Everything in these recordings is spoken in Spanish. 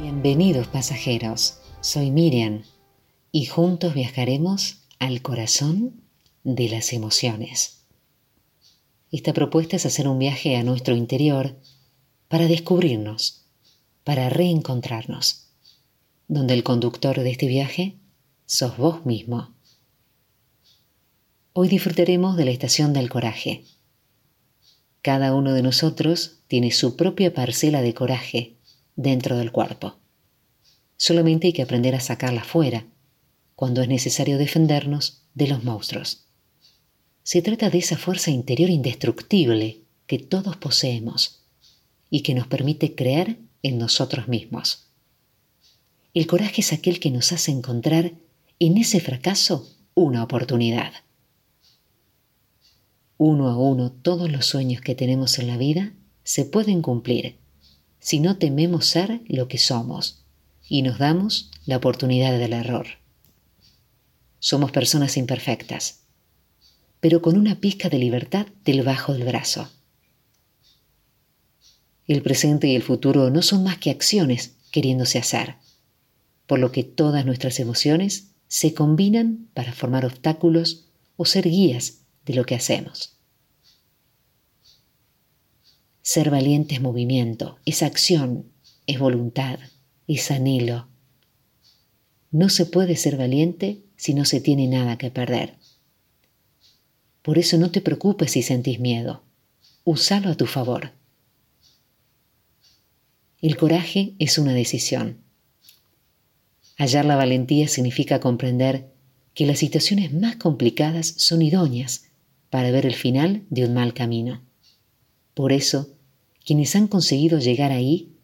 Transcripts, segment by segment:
Bienvenidos pasajeros, soy Miriam y juntos viajaremos al corazón de las emociones. Esta propuesta es hacer un viaje a nuestro interior para descubrirnos, para reencontrarnos, donde el conductor de este viaje sos vos mismo. Hoy disfrutaremos de la estación del coraje. Cada uno de nosotros tiene su propia parcela de coraje dentro del cuerpo. Solamente hay que aprender a sacarla fuera cuando es necesario defendernos de los monstruos. Se trata de esa fuerza interior indestructible que todos poseemos y que nos permite creer en nosotros mismos. El coraje es aquel que nos hace encontrar en ese fracaso una oportunidad. Uno a uno todos los sueños que tenemos en la vida se pueden cumplir si no tememos ser lo que somos y nos damos la oportunidad del error. Somos personas imperfectas, pero con una pizca de libertad del bajo del brazo. El presente y el futuro no son más que acciones queriéndose hacer, por lo que todas nuestras emociones se combinan para formar obstáculos o ser guías de lo que hacemos. Ser valiente es movimiento, es acción, es voluntad, es anhelo. No se puede ser valiente si no se tiene nada que perder. Por eso no te preocupes si sentís miedo. Úsalo a tu favor. El coraje es una decisión. Hallar la valentía significa comprender que las situaciones más complicadas son idóneas para ver el final de un mal camino. Por eso, quienes han conseguido llegar ahí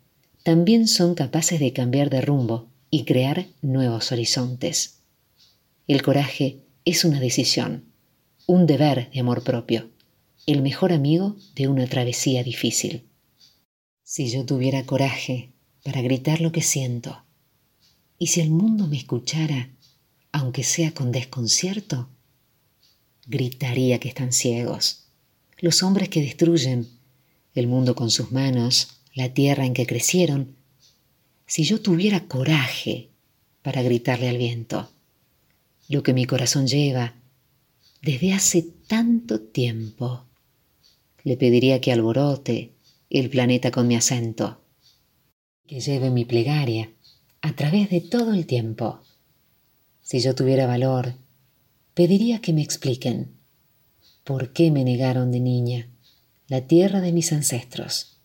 también son capaces de cambiar de rumbo y crear nuevos horizontes. El coraje es una decisión, un deber de amor propio, el mejor amigo de una travesía difícil. Si yo tuviera coraje para gritar lo que siento, y si el mundo me escuchara, aunque sea con desconcierto, gritaría que están ciegos. Los hombres que destruyen el mundo con sus manos, la tierra en que crecieron, si yo tuviera coraje para gritarle al viento, lo que mi corazón lleva desde hace tanto tiempo, le pediría que alborote el planeta con mi acento, que lleve mi plegaria a través de todo el tiempo. Si yo tuviera valor, pediría que me expliquen por qué me negaron de niña la tierra de mis ancestros?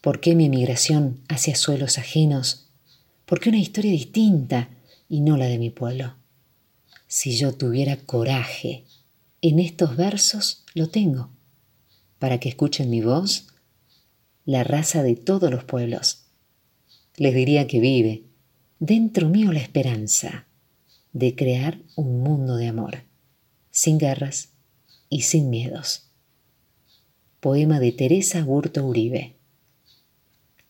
¿Por qué mi emigración hacia suelos ajenos? ¿Por qué una historia distinta y no la de mi pueblo? Si yo tuviera coraje, en estos versos lo tengo, para que escuchen mi voz la raza de todos los pueblos. Les diría que vive dentro mío la esperanza de crear un mundo de amor, sin guerras y sin miedos poema de Teresa Burto Uribe.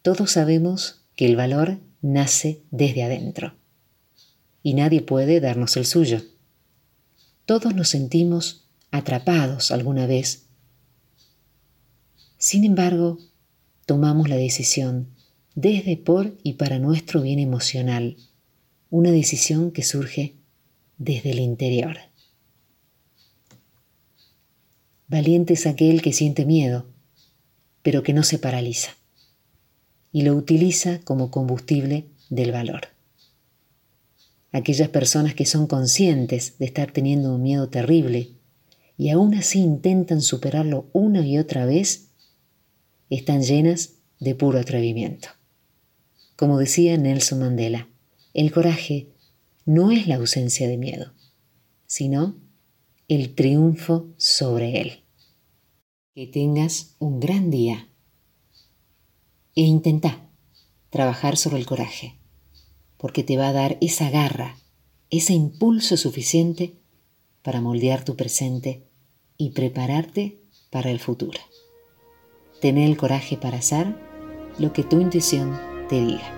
Todos sabemos que el valor nace desde adentro y nadie puede darnos el suyo. Todos nos sentimos atrapados alguna vez. Sin embargo, tomamos la decisión desde por y para nuestro bien emocional, una decisión que surge desde el interior. Valiente es aquel que siente miedo, pero que no se paraliza y lo utiliza como combustible del valor. Aquellas personas que son conscientes de estar teniendo un miedo terrible y aún así intentan superarlo una y otra vez, están llenas de puro atrevimiento. Como decía Nelson Mandela, el coraje no es la ausencia de miedo, sino el triunfo sobre él. Que tengas un gran día e intenta trabajar sobre el coraje, porque te va a dar esa garra, ese impulso suficiente para moldear tu presente y prepararte para el futuro. Tener el coraje para hacer lo que tu intuición te diga.